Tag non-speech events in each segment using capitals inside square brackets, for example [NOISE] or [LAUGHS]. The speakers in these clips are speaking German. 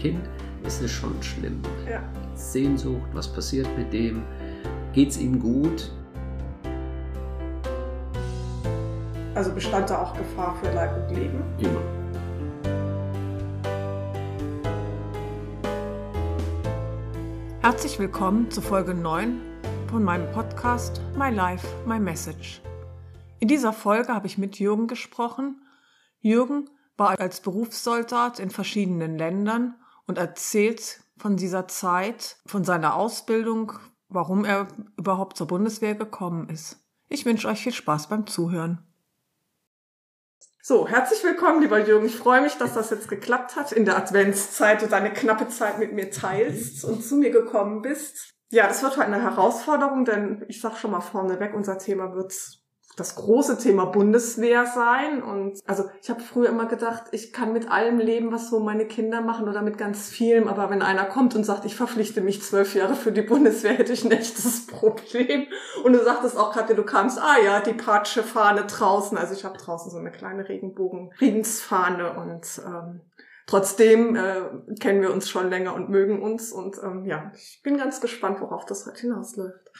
Kind ist es schon schlimm. Ja. Sehnsucht, was passiert mit dem? Geht es ihm gut? Also bestand da auch Gefahr für Leib und Leben? Immer. Herzlich willkommen zu Folge 9 von meinem Podcast My Life, My Message. In dieser Folge habe ich mit Jürgen gesprochen. Jürgen war als Berufssoldat in verschiedenen Ländern und erzählt von dieser Zeit, von seiner Ausbildung, warum er überhaupt zur Bundeswehr gekommen ist. Ich wünsche euch viel Spaß beim Zuhören. So, herzlich willkommen, lieber Jürgen. Ich freue mich, dass das jetzt geklappt hat in der Adventszeit und deine knappe Zeit mit mir teilst und zu mir gekommen bist. Ja, das wird heute eine Herausforderung, denn ich sag schon mal vorneweg, unser Thema wird das große Thema Bundeswehr sein. Und also ich habe früher immer gedacht, ich kann mit allem leben, was so meine Kinder machen oder mit ganz vielem. Aber wenn einer kommt und sagt, ich verpflichte mich zwölf Jahre für die Bundeswehr, hätte ich ein echtes [LAUGHS] Problem. Und du sagtest auch gerade, du kamst, ah ja, die Patsche Fahne draußen. Also ich habe draußen so eine kleine Regenbogen, Friedensfahne und ähm, Trotzdem äh, kennen wir uns schon länger und mögen uns und ähm, ja, ich bin ganz gespannt, worauf das heute hinausläuft.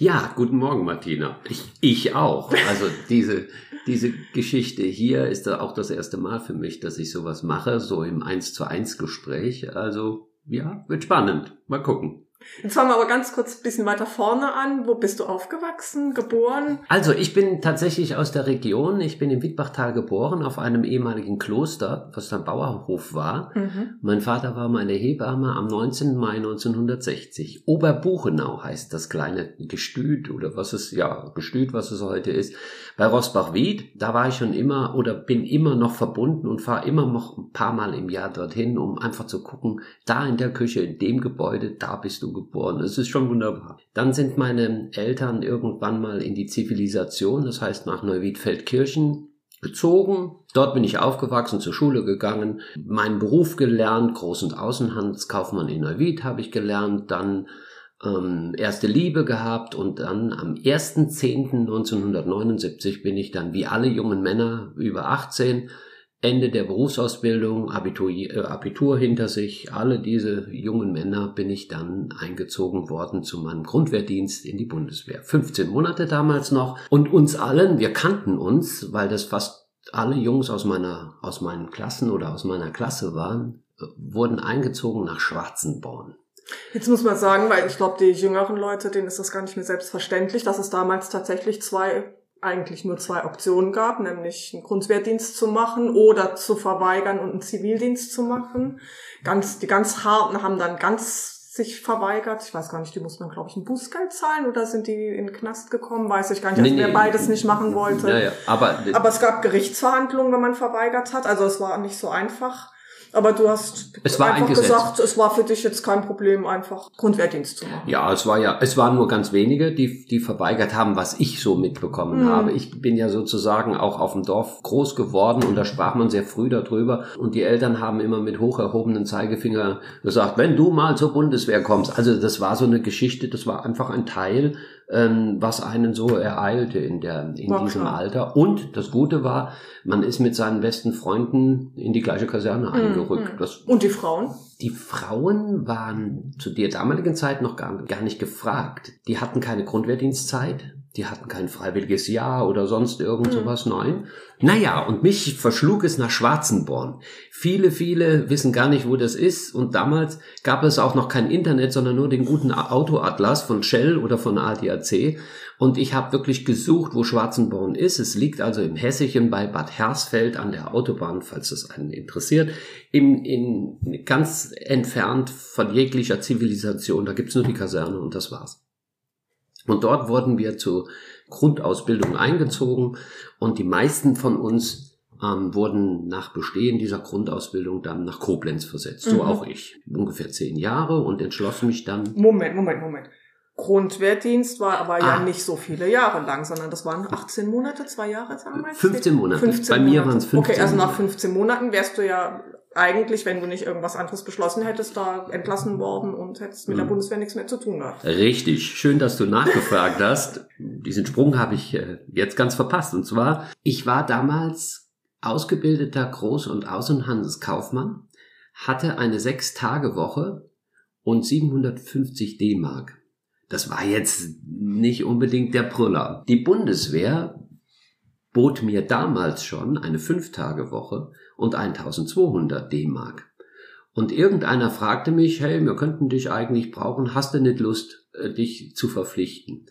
Ja, guten Morgen, Martina. Ich, ich auch. Also diese, diese Geschichte hier ist da auch das erste Mal für mich, dass ich sowas mache, so im Eins zu eins Gespräch. Also ja, wird spannend. Mal gucken. Jetzt fangen wir aber ganz kurz ein bisschen weiter vorne an. Wo bist du aufgewachsen, geboren? Also ich bin tatsächlich aus der Region. Ich bin im Wittbachtal geboren, auf einem ehemaligen Kloster, was dann Bauernhof war. Mhm. Mein Vater war meine Hebamme am 19. Mai 1960. Oberbuchenau heißt das kleine Gestüt oder was es, ja, Gestüt, was es heute ist. Bei Rosbach-Wied, da war ich schon immer oder bin immer noch verbunden und fahre immer noch ein paar Mal im Jahr dorthin, um einfach zu gucken, da in der Küche, in dem Gebäude, da bist du geboren. Es ist schon wunderbar. Dann sind meine Eltern irgendwann mal in die Zivilisation, das heißt nach Neuwiedfeldkirchen gezogen. Dort bin ich aufgewachsen, zur Schule gegangen, meinen Beruf gelernt, Groß- und Außenhandelskaufmann in Neuwied habe ich gelernt, dann ähm, erste Liebe gehabt und dann am 1.10.1979 bin ich dann wie alle jungen Männer über 18 Ende der Berufsausbildung, Abitur, äh, Abitur hinter sich, alle diese jungen Männer bin ich dann eingezogen worden zu meinem Grundwehrdienst in die Bundeswehr. 15 Monate damals noch. Und uns allen, wir kannten uns, weil das fast alle Jungs aus meiner, aus meinen Klassen oder aus meiner Klasse waren, äh, wurden eingezogen nach Schwarzenborn. Jetzt muss man sagen, weil ich glaube, die jüngeren Leute, denen ist das gar nicht mehr selbstverständlich, dass es damals tatsächlich zwei eigentlich nur zwei Optionen gab, nämlich einen Grundwehrdienst zu machen oder zu verweigern und einen Zivildienst zu machen. Ganz, die ganz harten haben dann ganz sich verweigert. Ich weiß gar nicht, die mussten dann, glaube ich, ein Bußgeld zahlen oder sind die in den Knast gekommen? Weiß ich gar nicht. Also nee, wer nee. beides nicht machen wollte. Ja, ja, aber, aber es gab Gerichtsverhandlungen, wenn man verweigert hat. Also es war nicht so einfach. Aber du hast es war einfach gesagt, es war für dich jetzt kein Problem, einfach Grundwehrdienst zu machen. Ja, es war ja, es waren nur ganz wenige, die, die verweigert haben, was ich so mitbekommen mhm. habe. Ich bin ja sozusagen auch auf dem Dorf groß geworden und da sprach man sehr früh darüber und die Eltern haben immer mit hoch erhobenen Zeigefinger gesagt, wenn du mal zur Bundeswehr kommst. Also das war so eine Geschichte, das war einfach ein Teil ähm, was einen so ereilte in, der, in war diesem klar. Alter. Und das Gute war, man ist mit seinen besten Freunden in die gleiche Kaserne mhm. eingerückt. Das, Und die Frauen? Die Frauen waren zu der damaligen Zeit noch gar, gar nicht gefragt. Die hatten keine Grundwehrdienstzeit. Die hatten kein freiwilliges Jahr oder sonst irgend mhm. sowas, nein. Naja, und mich verschlug es nach Schwarzenborn. Viele, viele wissen gar nicht, wo das ist. Und damals gab es auch noch kein Internet, sondern nur den guten Autoatlas von Shell oder von ADAC. Und ich habe wirklich gesucht, wo Schwarzenborn ist. Es liegt also im Hessischen bei Bad Hersfeld an der Autobahn, falls es einen interessiert. In, in, ganz entfernt von jeglicher Zivilisation. Da gibt's nur die Kaserne und das war's. Und dort wurden wir zur Grundausbildung eingezogen und die meisten von uns ähm, wurden nach Bestehen dieser Grundausbildung dann nach Koblenz versetzt. So mhm. auch ich. Ungefähr zehn Jahre und entschloss mich dann. Moment, Moment, Moment. Grundwehrdienst war aber ah. ja nicht so viele Jahre lang, sondern das waren 18 Monate, zwei Jahre, sagen wir 15 Monate. 15 Bei mir waren es 15 Okay, also nach 15 Monaten wärst du ja eigentlich, wenn du nicht irgendwas anderes beschlossen hättest, da entlassen worden und hättest mit der mhm. Bundeswehr nichts mehr zu tun gehabt. Richtig. Schön, dass du nachgefragt hast. Diesen Sprung habe ich äh, jetzt ganz verpasst. Und zwar, ich war damals ausgebildeter Groß- und Außenhandelskaufmann hatte eine Sechs-Tage-Woche und 750 D-Mark. Das war jetzt nicht unbedingt der Brüller. Die Bundeswehr bot mir damals schon eine Fünf-Tage-Woche und 1200 D-Mark. Und irgendeiner fragte mich, hey, wir könnten dich eigentlich brauchen, hast du nicht Lust, äh, dich zu verpflichten?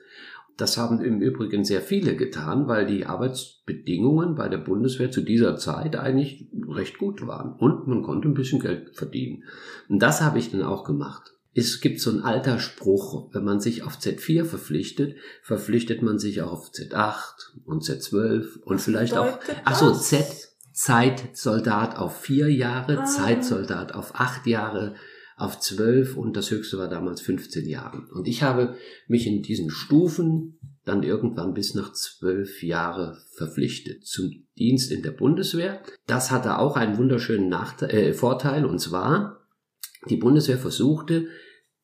Das haben im Übrigen sehr viele getan, weil die Arbeitsbedingungen bei der Bundeswehr zu dieser Zeit eigentlich recht gut waren und man konnte ein bisschen Geld verdienen. Und das habe ich dann auch gemacht. Es gibt so ein alter Spruch, wenn man sich auf Z4 verpflichtet, verpflichtet man sich auch auf Z8 und Z12 und vielleicht auch, ach so, Z, Zeitsoldat auf vier Jahre, ah. Zeitsoldat auf acht Jahre, auf zwölf und das höchste war damals 15 Jahre. Und ich habe mich in diesen Stufen dann irgendwann bis nach zwölf Jahre verpflichtet zum Dienst in der Bundeswehr. Das hatte auch einen wunderschönen Nachteil, äh, Vorteil und zwar, die Bundeswehr versuchte,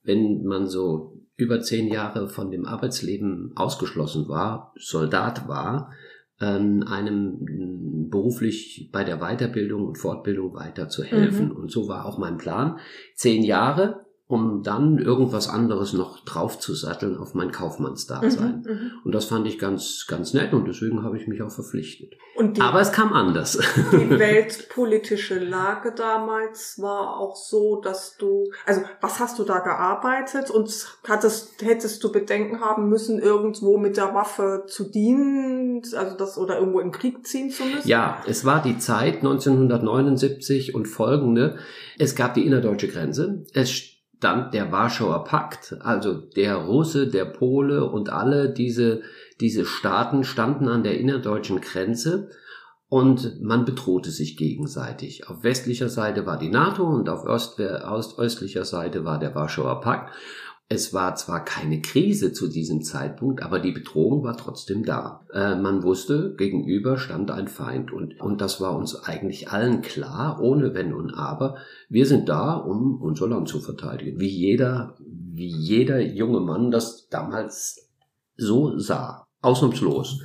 wenn man so über zehn Jahre von dem Arbeitsleben ausgeschlossen war, Soldat war, einem beruflich bei der Weiterbildung und Fortbildung weiter zu helfen. Mhm. Und so war auch mein Plan. Zehn Jahre um dann irgendwas anderes noch drauf zu satteln auf mein Kaufmannsdasein. Mhm, mhm, und das fand ich ganz, ganz nett und deswegen habe ich mich auch verpflichtet. Die, Aber es kam anders. Die [LAUGHS] weltpolitische Lage damals war auch so, dass du, also was hast du da gearbeitet und hattest, hättest du Bedenken haben müssen, irgendwo mit der Waffe zu dienen, also das oder irgendwo im Krieg ziehen zu müssen? Ja, es war die Zeit 1979 und folgende. Es gab die innerdeutsche Grenze. Es stand der Warschauer Pakt, also der Russe, der Pole und alle diese, diese Staaten standen an der innerdeutschen Grenze und man bedrohte sich gegenseitig. Auf westlicher Seite war die NATO und auf östlicher Seite war der Warschauer Pakt. Es war zwar keine Krise zu diesem Zeitpunkt, aber die Bedrohung war trotzdem da. Äh, man wusste, gegenüber stand ein Feind und, und das war uns eigentlich allen klar, ohne Wenn und Aber. Wir sind da, um unser Land zu verteidigen. Wie jeder, wie jeder junge Mann das damals so sah. Ausnahmslos.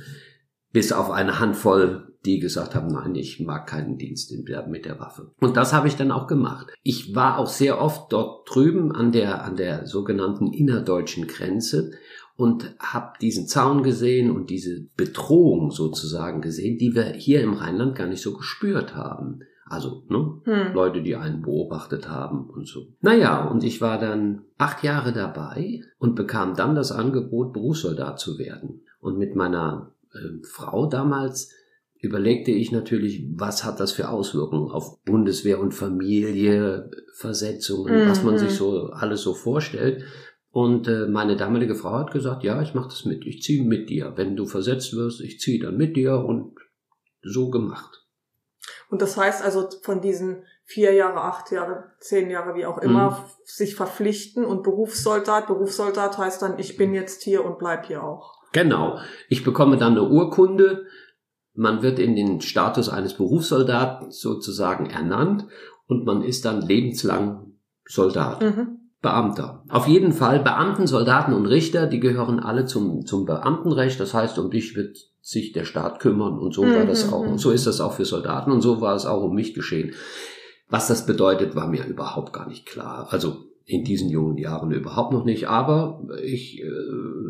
Bis auf eine Handvoll die gesagt haben, nein, ich mag keinen Dienst mit der Waffe. Und das habe ich dann auch gemacht. Ich war auch sehr oft dort drüben an der, an der sogenannten innerdeutschen Grenze und habe diesen Zaun gesehen und diese Bedrohung sozusagen gesehen, die wir hier im Rheinland gar nicht so gespürt haben. Also, ne? Hm. Leute, die einen beobachtet haben und so. Naja, und ich war dann acht Jahre dabei und bekam dann das Angebot, Berufssoldat zu werden. Und mit meiner äh, Frau damals überlegte ich natürlich, was hat das für Auswirkungen auf Bundeswehr und Familie, Versetzungen, mhm. was man sich mhm. so alles so vorstellt. Und äh, meine damalige Frau hat gesagt, ja, ich mache das mit, ich ziehe mit dir. Wenn du versetzt wirst, ich ziehe dann mit dir und so gemacht. Und das heißt also von diesen vier Jahre, acht Jahre, zehn Jahre, wie auch immer, mhm. sich verpflichten und Berufssoldat. Berufssoldat heißt dann, ich bin jetzt hier und bleib hier auch. Genau. Ich bekomme dann eine Urkunde, man wird in den Status eines Berufssoldaten sozusagen ernannt und man ist dann lebenslang Soldat. Mhm. Beamter. Auf jeden Fall Beamten, Soldaten und Richter, die gehören alle zum, zum Beamtenrecht. Das heißt, um dich wird sich der Staat kümmern und so war das mhm, auch. Und mhm. so ist das auch für Soldaten und so war es auch um mich geschehen. Was das bedeutet, war mir überhaupt gar nicht klar. Also in diesen jungen Jahren überhaupt noch nicht, aber ich, äh,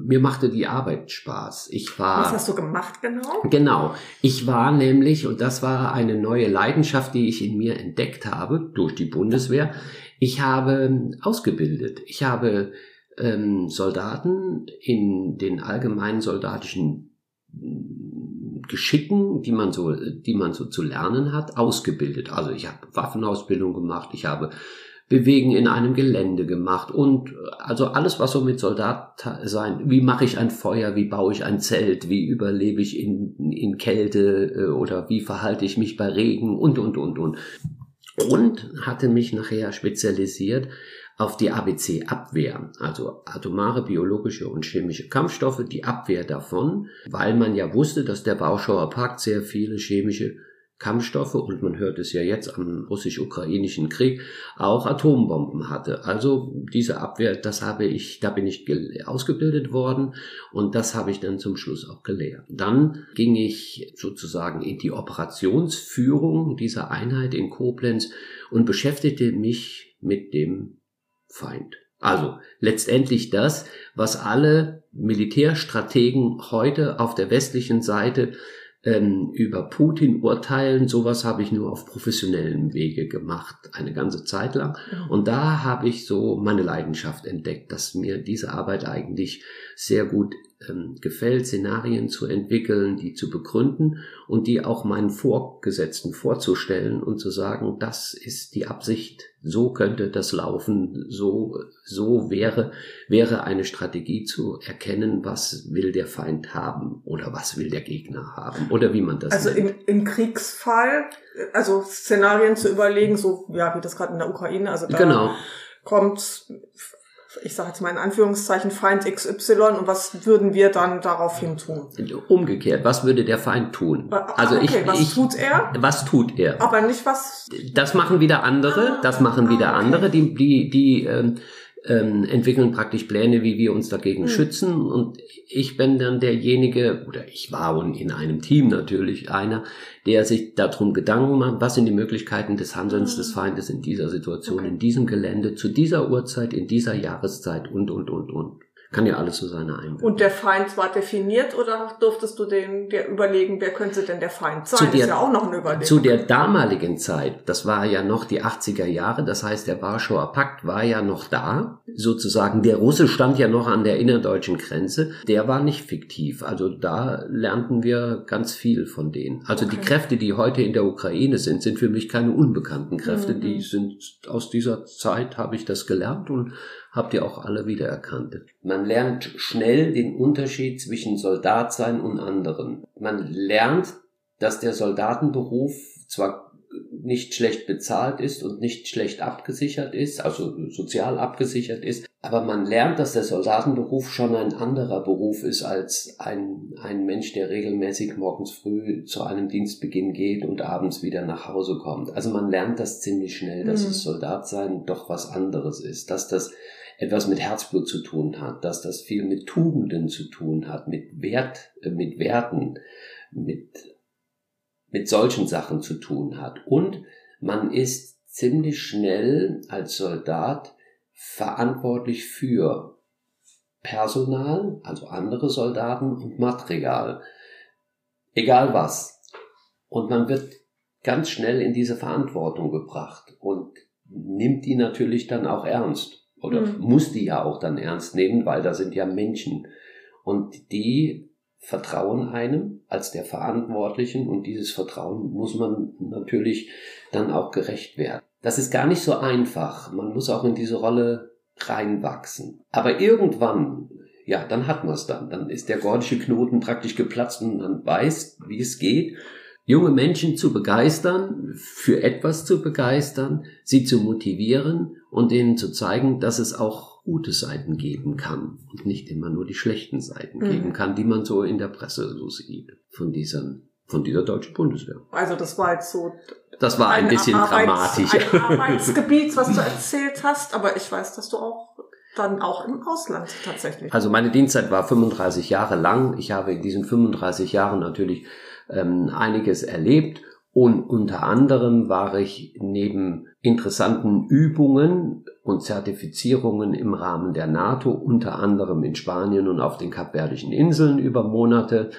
mir machte die Arbeit Spaß. Ich war. Was hast du gemacht genau? Genau. Ich war nämlich, und das war eine neue Leidenschaft, die ich in mir entdeckt habe durch die Bundeswehr. Ich habe ausgebildet. Ich habe ähm, Soldaten in den allgemeinen soldatischen mm, Geschicken, die man so, die man so zu lernen hat, ausgebildet. Also ich habe Waffenausbildung gemacht, ich habe Bewegen in einem Gelände gemacht und also alles, was so mit Soldat sein, wie mache ich ein Feuer, wie baue ich ein Zelt, wie überlebe ich in, in Kälte äh, oder wie verhalte ich mich bei Regen und, und, und, und. Und hatte mich nachher spezialisiert auf die ABC-Abwehr, also atomare, biologische und chemische Kampfstoffe, die Abwehr davon, weil man ja wusste, dass der Warschauer Pakt sehr viele chemische Kampfstoffe und man hört es ja jetzt am russisch-ukrainischen Krieg auch Atombomben hatte. Also diese Abwehr, das habe ich, da bin ich ausgebildet worden und das habe ich dann zum Schluss auch gelehrt. Dann ging ich sozusagen in die Operationsführung dieser Einheit in Koblenz und beschäftigte mich mit dem Feind. Also letztendlich das, was alle Militärstrategen heute auf der westlichen Seite ähm, über Putin urteilen, sowas habe ich nur auf professionellem Wege gemacht, eine ganze Zeit lang. Und da habe ich so meine Leidenschaft entdeckt, dass mir diese Arbeit eigentlich sehr gut ähm, gefällt, Szenarien zu entwickeln, die zu begründen und die auch meinen Vorgesetzten vorzustellen und zu sagen, das ist die Absicht, so könnte das laufen, so, so wäre, wäre eine Strategie zu erkennen, was will der Feind haben oder was will der Gegner haben oder wie man das Also im, im Kriegsfall, also Szenarien zu überlegen, so ja, wie das gerade in der Ukraine, also da genau. kommt ich sage jetzt mal in Anführungszeichen, Feind XY und was würden wir dann daraufhin tun? Umgekehrt, was würde der Feind tun? Also okay, ich, was ich, tut er? Was tut er? Aber nicht was. Das machen wieder andere, das machen wieder ah, okay. andere, die, die, die ähm, ähm, entwickeln praktisch Pläne, wie wir uns dagegen hm. schützen. Und ich bin dann derjenige, oder ich war in einem Team natürlich einer, der sich darum Gedanken macht, was sind die Möglichkeiten des Handelns hm. des Feindes in dieser Situation, okay. in diesem Gelände, zu dieser Uhrzeit, in dieser Jahreszeit und, und, und, und. Kann ja alles so seine Einbindung. Und der Feind war definiert oder durftest du den, dir überlegen, wer könnte denn der Feind sein? Zu der, ist ja auch noch eine Überlegung. Zu der damaligen Zeit, das war ja noch die 80er Jahre, das heißt, der Warschauer Pakt war ja noch da, sozusagen. Der Russe stand ja noch an der innerdeutschen Grenze. Der war nicht fiktiv. Also da lernten wir ganz viel von denen. Also okay. die Kräfte, die heute in der Ukraine sind, sind für mich keine unbekannten Kräfte. Mhm. Die sind aus dieser Zeit habe ich das gelernt und habt ihr auch alle wiedererkannt. Man lernt schnell den Unterschied zwischen Soldat sein und anderen. Man lernt, dass der Soldatenberuf zwar nicht schlecht bezahlt ist und nicht schlecht abgesichert ist, also sozial abgesichert ist, aber man lernt, dass der Soldatenberuf schon ein anderer Beruf ist als ein, ein Mensch, der regelmäßig morgens früh zu einem Dienstbeginn geht und abends wieder nach Hause kommt. Also man lernt das ziemlich schnell, dass mhm. es Soldatsein doch was anderes ist, dass das etwas mit Herzblut zu tun hat, dass das viel mit Tugenden zu tun hat, mit Wert, äh, mit Werten, mit, mit solchen Sachen zu tun hat. Und man ist ziemlich schnell als Soldat verantwortlich für Personal, also andere Soldaten und Material. Egal was. Und man wird ganz schnell in diese Verantwortung gebracht und nimmt die natürlich dann auch ernst oder mhm. muss die ja auch dann ernst nehmen, weil da sind ja Menschen und die vertrauen einem als der Verantwortlichen und dieses Vertrauen muss man natürlich dann auch gerecht werden. Das ist gar nicht so einfach. Man muss auch in diese Rolle reinwachsen. Aber irgendwann, ja, dann hat man es dann. Dann ist der gordische Knoten praktisch geplatzt und man weiß, wie es geht junge Menschen zu begeistern, für etwas zu begeistern, sie zu motivieren und ihnen zu zeigen, dass es auch gute Seiten geben kann und nicht immer nur die schlechten Seiten mhm. geben kann, die man so in der Presse so sieht von diesen von dieser deutschen Bundeswehr. Also das war jetzt so. Das war ein, ein bisschen Arbeits, dramatisch. Ein [LAUGHS] Arbeitsgebiet, was du erzählt hast, aber ich weiß, dass du auch dann auch im Ausland tatsächlich. Also meine Dienstzeit war 35 Jahre lang. Ich habe in diesen 35 Jahren natürlich ähm, einiges erlebt und unter anderem war ich neben interessanten Übungen und Zertifizierungen im Rahmen der NATO, unter anderem in Spanien und auf den Kapverdischen Inseln über Monate,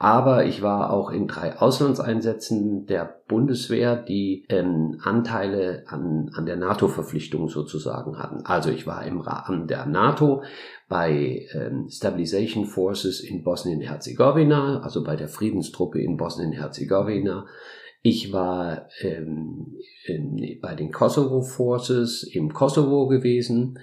aber ich war auch in drei Auslandseinsätzen der Bundeswehr, die ähm, Anteile an, an der NATO-Verpflichtung sozusagen hatten. Also ich war im Rahmen der NATO bei ähm, Stabilization Forces in Bosnien-Herzegowina, also bei der Friedenstruppe in Bosnien-Herzegowina. Ich war ähm, in, bei den Kosovo Forces im Kosovo gewesen.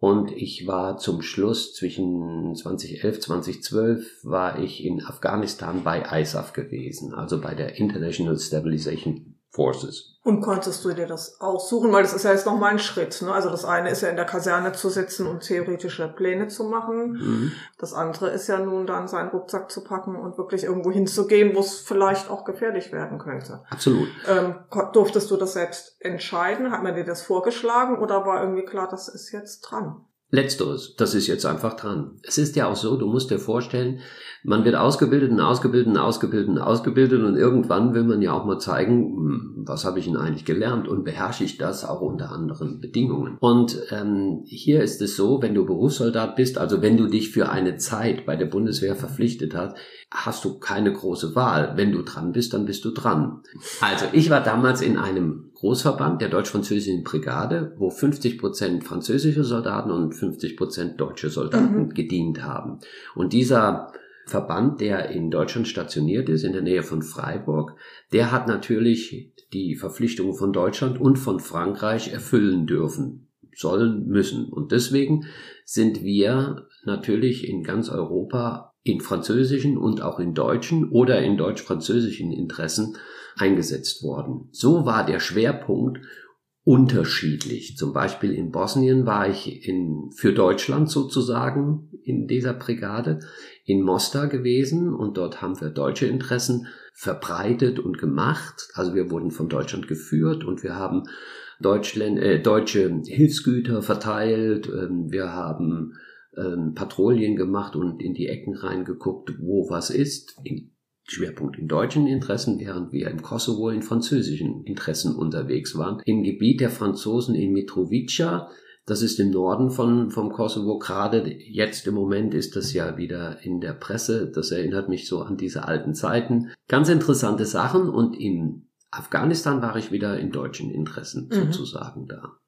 Und ich war zum Schluss zwischen 2011, 2012 war ich in Afghanistan bei ISAF gewesen, also bei der International Stabilization Forces. Und konntest du dir das aussuchen? Weil das ist ja jetzt nochmal ein Schritt. Ne? Also das eine ist ja in der Kaserne zu sitzen und theoretische Pläne zu machen. Mhm. Das andere ist ja nun dann seinen Rucksack zu packen und wirklich irgendwo hinzugehen, wo es vielleicht auch gefährlich werden könnte. Absolut. Ähm, durftest du das selbst entscheiden? Hat man dir das vorgeschlagen oder war irgendwie klar, das ist jetzt dran? Letzteres, das ist jetzt einfach dran. Es ist ja auch so, du musst dir vorstellen, man wird ausgebildet und ausgebildet und ausgebildet und ausgebildet und irgendwann will man ja auch mal zeigen, hm, was habe ich denn eigentlich gelernt und beherrsche ich das auch unter anderen Bedingungen. Und ähm, hier ist es so, wenn du Berufssoldat bist, also wenn du dich für eine Zeit bei der Bundeswehr verpflichtet hast, hast du keine große Wahl. Wenn du dran bist, dann bist du dran. Also ich war damals in einem Großverband der deutsch-französischen Brigade, wo 50 Prozent französische Soldaten und 50 Prozent deutsche Soldaten mhm. gedient haben. Und dieser Verband, der in Deutschland stationiert ist, in der Nähe von Freiburg, der hat natürlich die Verpflichtungen von Deutschland und von Frankreich erfüllen dürfen, sollen, müssen. Und deswegen sind wir natürlich in ganz Europa in französischen und auch in deutschen oder in deutsch-französischen Interessen eingesetzt worden. So war der Schwerpunkt unterschiedlich. Zum Beispiel in Bosnien war ich in, für Deutschland sozusagen in dieser Brigade in Mostar gewesen und dort haben wir deutsche Interessen verbreitet und gemacht. Also wir wurden von Deutschland geführt und wir haben Deutschland, äh, deutsche Hilfsgüter verteilt. Ähm, wir haben ähm, Patrouillen gemacht und in die Ecken reingeguckt, wo was ist. In, Schwerpunkt in deutschen Interessen, während wir im Kosovo in französischen Interessen unterwegs waren. Im Gebiet der Franzosen in Mitrovica, das ist im Norden von, vom Kosovo. Gerade jetzt im Moment ist das ja wieder in der Presse. Das erinnert mich so an diese alten Zeiten. Ganz interessante Sachen. Und in Afghanistan war ich wieder in deutschen Interessen mhm. sozusagen da.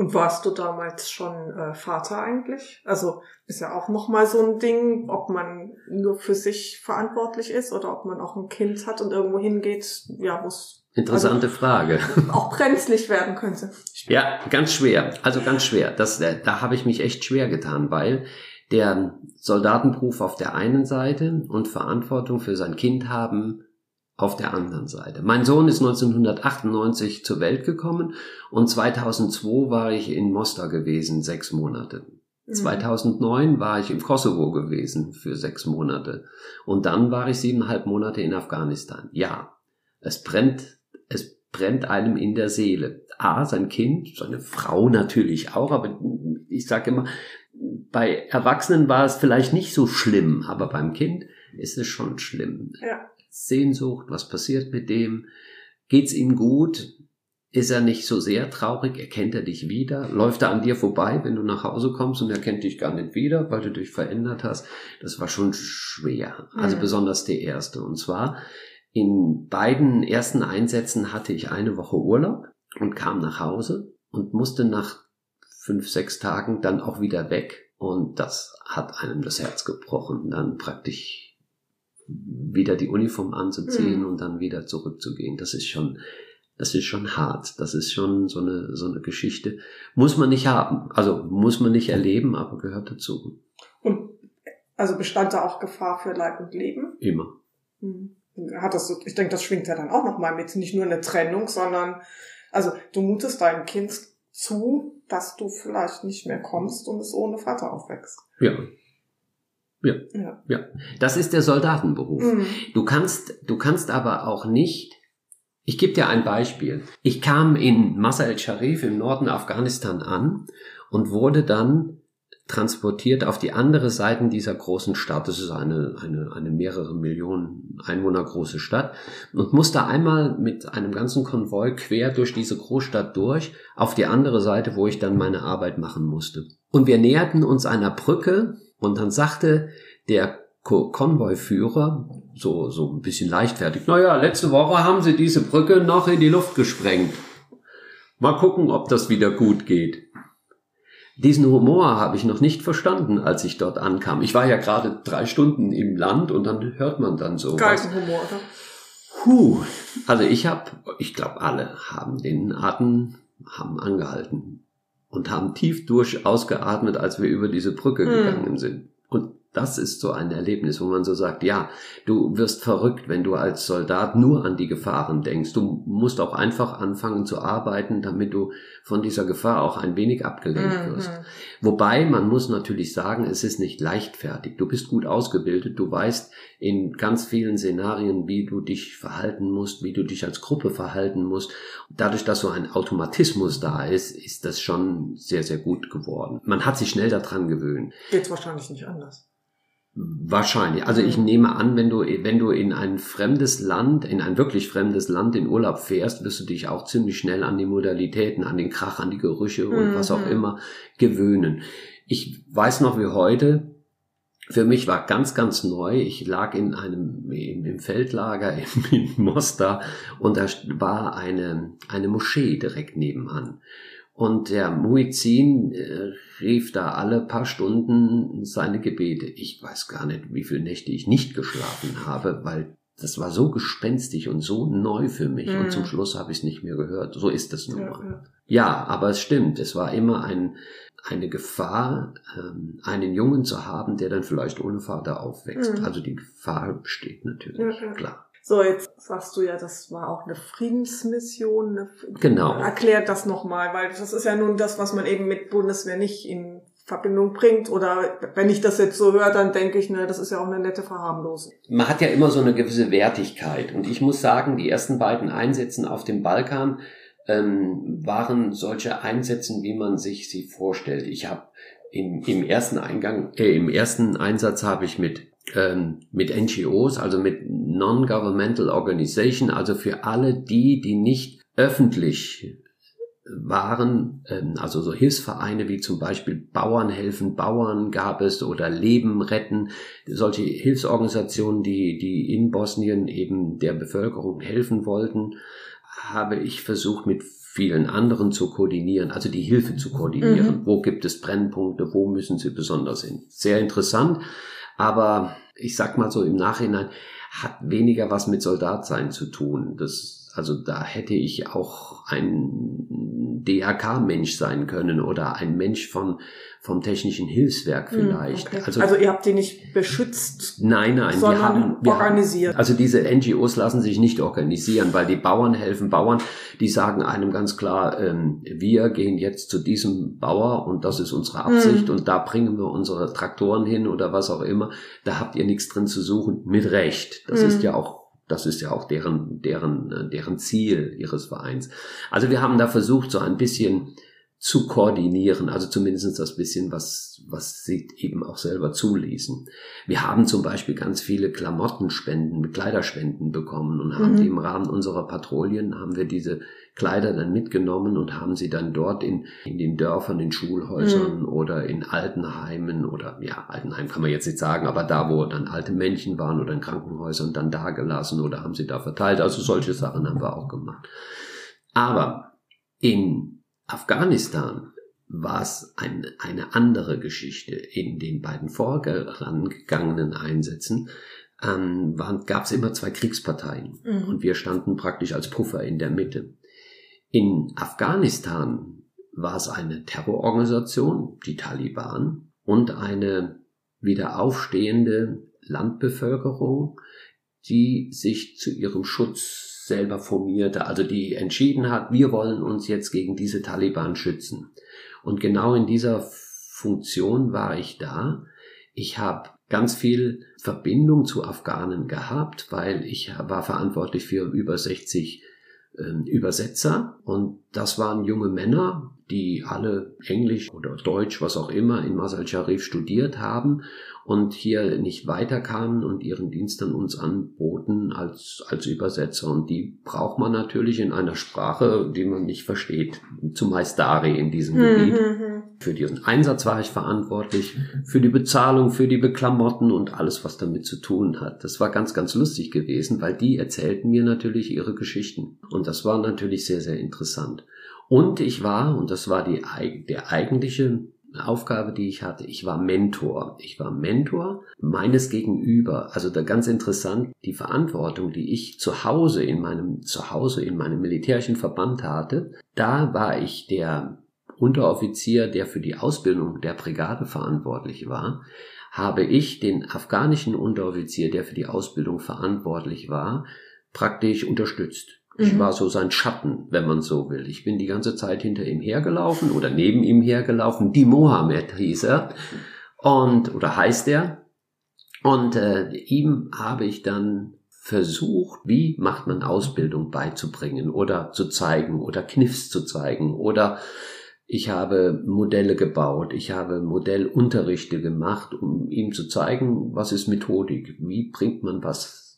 Und warst du damals schon äh, Vater eigentlich? Also ist ja auch nochmal so ein Ding, ob man nur für sich verantwortlich ist oder ob man auch ein Kind hat und irgendwo hingeht, ja, wo es Interessante also, Frage. [LAUGHS] Auch brenzlig werden könnte. Ja, ganz schwer. Also ganz schwer. Das, äh, da habe ich mich echt schwer getan, weil der Soldatenberuf auf der einen Seite und Verantwortung für sein Kind haben auf der anderen Seite. Mein Sohn ist 1998 zur Welt gekommen und 2002 war ich in Mostar gewesen, sechs Monate. Mhm. 2009 war ich im Kosovo gewesen für sechs Monate und dann war ich siebeneinhalb Monate in Afghanistan. Ja, es brennt, es brennt einem in der Seele. A, sein Kind, seine Frau natürlich auch, aber ich sage immer, bei Erwachsenen war es vielleicht nicht so schlimm, aber beim Kind ist es schon schlimm. Ja. Sehnsucht, was passiert mit dem, geht's ihm gut, ist er nicht so sehr traurig, erkennt er dich wieder, läuft er an dir vorbei, wenn du nach Hause kommst und er kennt dich gar nicht wieder, weil du dich verändert hast. Das war schon schwer, also mhm. besonders der erste. Und zwar in beiden ersten Einsätzen hatte ich eine Woche Urlaub und kam nach Hause und musste nach fünf, sechs Tagen dann auch wieder weg. Und das hat einem das Herz gebrochen, dann praktisch wieder die Uniform anzuziehen mhm. und dann wieder zurückzugehen. Das ist schon, das ist schon hart. Das ist schon so eine, so eine Geschichte. Muss man nicht haben. Also muss man nicht erleben, aber gehört dazu. Und also bestand da auch Gefahr für Leib und Leben? Immer. Mhm. Hat das, ich denke, das schwingt ja dann auch nochmal mit. Nicht nur eine Trennung, sondern, also du mutest deinem Kind zu, dass du vielleicht nicht mehr kommst und es ohne Vater aufwächst. Ja, ja. ja. ja. Das ist der Soldatenberuf. Mhm. Du kannst, du kannst aber auch nicht, ich gebe dir ein Beispiel. Ich kam in Masa el-Sharif im Norden Afghanistan an und wurde dann transportiert auf die andere Seite dieser großen Stadt. Das ist eine, eine, eine mehrere Millionen Einwohner große Stadt und musste einmal mit einem ganzen Konvoi quer durch diese Großstadt durch auf die andere Seite, wo ich dann meine Arbeit machen musste. Und wir näherten uns einer Brücke, und dann sagte der Konvoi-Führer, so, so ein bisschen leichtfertig, naja, letzte Woche haben sie diese Brücke noch in die Luft gesprengt. Mal gucken, ob das wieder gut geht. Diesen Humor habe ich noch nicht verstanden, als ich dort ankam. Ich war ja gerade drei Stunden im Land und dann hört man dann so. Humor, oder? Puh. Also ich habe, ich glaube alle haben den Atem, haben angehalten und haben tief durch ausgeatmet, als wir über diese Brücke mhm. gegangen sind. Das ist so ein Erlebnis, wo man so sagt, ja, du wirst verrückt, wenn du als Soldat nur an die Gefahren denkst. Du musst auch einfach anfangen zu arbeiten, damit du von dieser Gefahr auch ein wenig abgelenkt mhm. wirst. Wobei man muss natürlich sagen, es ist nicht leichtfertig. Du bist gut ausgebildet, du weißt in ganz vielen Szenarien, wie du dich verhalten musst, wie du dich als Gruppe verhalten musst. Dadurch, dass so ein Automatismus da ist, ist das schon sehr, sehr gut geworden. Man hat sich schnell daran gewöhnt. Geht wahrscheinlich nicht anders. Wahrscheinlich. Also ich nehme an, wenn du, wenn du in ein fremdes Land, in ein wirklich fremdes Land in Urlaub fährst, wirst du dich auch ziemlich schnell an die Modalitäten, an den Krach, an die Gerüche und mhm. was auch mhm. immer gewöhnen. Ich weiß noch wie heute, für mich war ganz, ganz neu. Ich lag in einem, im Feldlager in, in Mostar und da war eine, eine Moschee direkt nebenan. Und der Muizin äh, rief da alle paar Stunden seine Gebete. Ich weiß gar nicht, wie viele Nächte ich nicht geschlafen habe, weil das war so gespenstig und so neu für mich. Mhm. Und zum mhm. Schluss habe ich es nicht mehr gehört. So ist es nun mal. Ja, aber es stimmt. Es war immer ein, eine Gefahr, ähm, einen Jungen zu haben, der dann vielleicht ohne Vater aufwächst. Mhm. Also die Gefahr besteht natürlich, klar. So, jetzt sagst du ja, das war auch eine Friedensmission. Eine genau. Erklärt das nochmal, weil das ist ja nun das, was man eben mit Bundeswehr nicht in Verbindung bringt. Oder wenn ich das jetzt so höre, dann denke ich, ne, das ist ja auch eine nette Verharmlosung. Man hat ja immer so eine gewisse Wertigkeit. Und ich muss sagen, die ersten beiden Einsätze auf dem Balkan ähm, waren solche Einsätze, wie man sich sie vorstellt. Ich habe im, im ersten Eingang, äh, im ersten Einsatz habe ich mit ähm, mit NGOs, also mit Non-Governmental Organization, also für alle die, die nicht öffentlich waren, ähm, also so Hilfsvereine wie zum Beispiel Bauern helfen Bauern gab es oder Leben retten, solche Hilfsorganisationen, die, die in Bosnien eben der Bevölkerung helfen wollten, habe ich versucht mit vielen anderen zu koordinieren, also die Hilfe zu koordinieren. Mhm. Wo gibt es Brennpunkte, wo müssen sie besonders hin? Sehr interessant. Aber ich sag mal so im Nachhinein, hat weniger was mit Soldatsein zu tun. Das, also da hätte ich auch ein DRK-Mensch sein können oder ein Mensch von vom technischen Hilfswerk hm, vielleicht. Okay. Also, also ihr habt die nicht beschützt, nein, nein, sondern wir haben, wir organisiert. Haben, also diese NGOs lassen sich nicht organisieren, weil die Bauern helfen. Bauern, die sagen einem ganz klar, ähm, wir gehen jetzt zu diesem Bauer und das ist unsere Absicht mhm. und da bringen wir unsere Traktoren hin oder was auch immer. Da habt ihr nichts drin zu suchen, mit Recht. Das mhm. ist ja auch das ist ja auch deren, deren, äh, deren Ziel ihres Vereins. Also wir haben da versucht, so ein bisschen zu koordinieren, also zumindest das bisschen, was, was sie eben auch selber zuließen. Wir haben zum Beispiel ganz viele Klamottenspenden, Kleiderspenden bekommen und haben mhm. im Rahmen unserer Patrouillen haben wir diese Kleider dann mitgenommen und haben sie dann dort in, in den Dörfern, in Schulhäusern mhm. oder in Altenheimen oder ja, Altenheim kann man jetzt nicht sagen, aber da, wo dann alte Männchen waren oder in Krankenhäusern dann da gelassen oder haben sie da verteilt. Also solche Sachen haben wir auch gemacht. Aber in Afghanistan war es ein, eine andere Geschichte. In den beiden vorangegangenen Einsätzen ähm, gab es immer zwei Kriegsparteien mhm. und wir standen praktisch als Puffer in der Mitte. In Afghanistan war es eine Terrororganisation, die Taliban, und eine wieder aufstehende Landbevölkerung, die sich zu ihrem Schutz selber formierte, also die entschieden hat, wir wollen uns jetzt gegen diese Taliban schützen. Und genau in dieser Funktion war ich da. Ich habe ganz viel Verbindung zu Afghanen gehabt, weil ich war verantwortlich für über 60 äh, Übersetzer und das waren junge Männer, die alle Englisch oder Deutsch, was auch immer, in Masal Sharif studiert haben und hier nicht weiterkamen und ihren Dienst an uns anboten als, als Übersetzer. Und die braucht man natürlich in einer Sprache, die man nicht versteht. Zumeist Dari in diesem mhm. Gebiet. Mhm. Für diesen Einsatz war ich verantwortlich, für die Bezahlung, für die Beklamotten und alles, was damit zu tun hat. Das war ganz, ganz lustig gewesen, weil die erzählten mir natürlich ihre Geschichten. Und das war natürlich sehr, sehr interessant. Und ich war, und das war die, der eigentliche Aufgabe, die ich hatte. Ich war Mentor. Ich war Mentor meines Gegenüber. Also da ganz interessant, die Verantwortung, die ich zu Hause in meinem Zuhause in meinem militärischen Verband hatte, da war ich der Unteroffizier, der für die Ausbildung der Brigade verantwortlich war. habe ich den afghanischen Unteroffizier, der für die Ausbildung verantwortlich war, praktisch unterstützt. Ich Mhm. war so sein Schatten, wenn man so will. Ich bin die ganze Zeit hinter ihm hergelaufen oder neben ihm hergelaufen. Die Mohammed hieß er und oder heißt er. Und äh, ihm habe ich dann versucht, wie macht man Ausbildung beizubringen oder zu zeigen oder Kniffs zu zeigen oder ich habe Modelle gebaut, ich habe Modellunterrichte gemacht, um ihm zu zeigen, was ist Methodik, wie bringt man was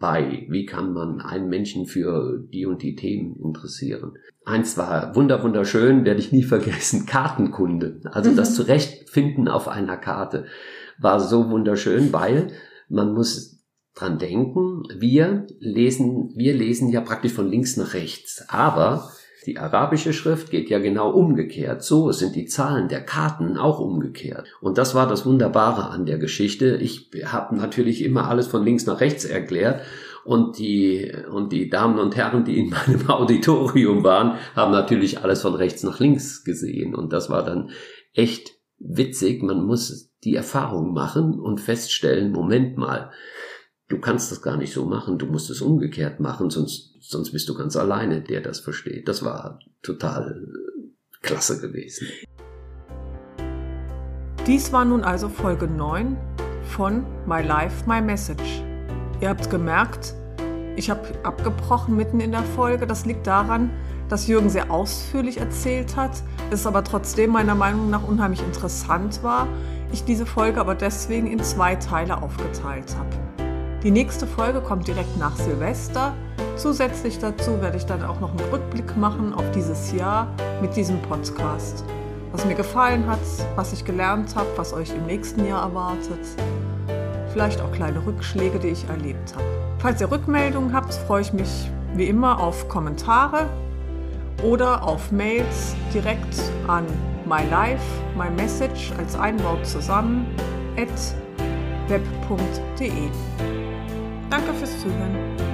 bei, wie kann man einen Menschen für die und die Themen interessieren. Eins war wunder wunderschön, werde ich nie vergessen, Kartenkunde. Also Mhm. das Zurechtfinden auf einer Karte war so wunderschön, weil man muss dran denken, wir lesen, wir lesen ja praktisch von links nach rechts, aber die arabische Schrift geht ja genau umgekehrt. So sind die Zahlen der Karten auch umgekehrt. Und das war das Wunderbare an der Geschichte. Ich habe natürlich immer alles von links nach rechts erklärt. Und die, und die Damen und Herren, die in meinem [LAUGHS] Auditorium waren, haben natürlich alles von rechts nach links gesehen. Und das war dann echt witzig. Man muss die Erfahrung machen und feststellen, Moment mal, du kannst das gar nicht so machen, du musst es umgekehrt machen, sonst, sonst bist du ganz alleine, der das versteht. Das war total äh, klasse gewesen. Dies war nun also Folge 9 von My Life, My Message. Ihr habt gemerkt, ich habe abgebrochen mitten in der Folge. Das liegt daran, dass Jürgen sehr ausführlich erzählt hat, es aber trotzdem meiner Meinung nach unheimlich interessant war, ich diese Folge aber deswegen in zwei Teile aufgeteilt habe. Die nächste Folge kommt direkt nach Silvester. Zusätzlich dazu werde ich dann auch noch einen Rückblick machen auf dieses Jahr mit diesem Podcast. Was mir gefallen hat, was ich gelernt habe, was euch im nächsten Jahr erwartet. Vielleicht auch kleine Rückschläge, die ich erlebt habe. Falls ihr Rückmeldungen habt, freue ich mich wie immer auf Kommentare oder auf Mails direkt an my life, my message als ein Wort zusammen at web.de. Danke fürs Zuhören.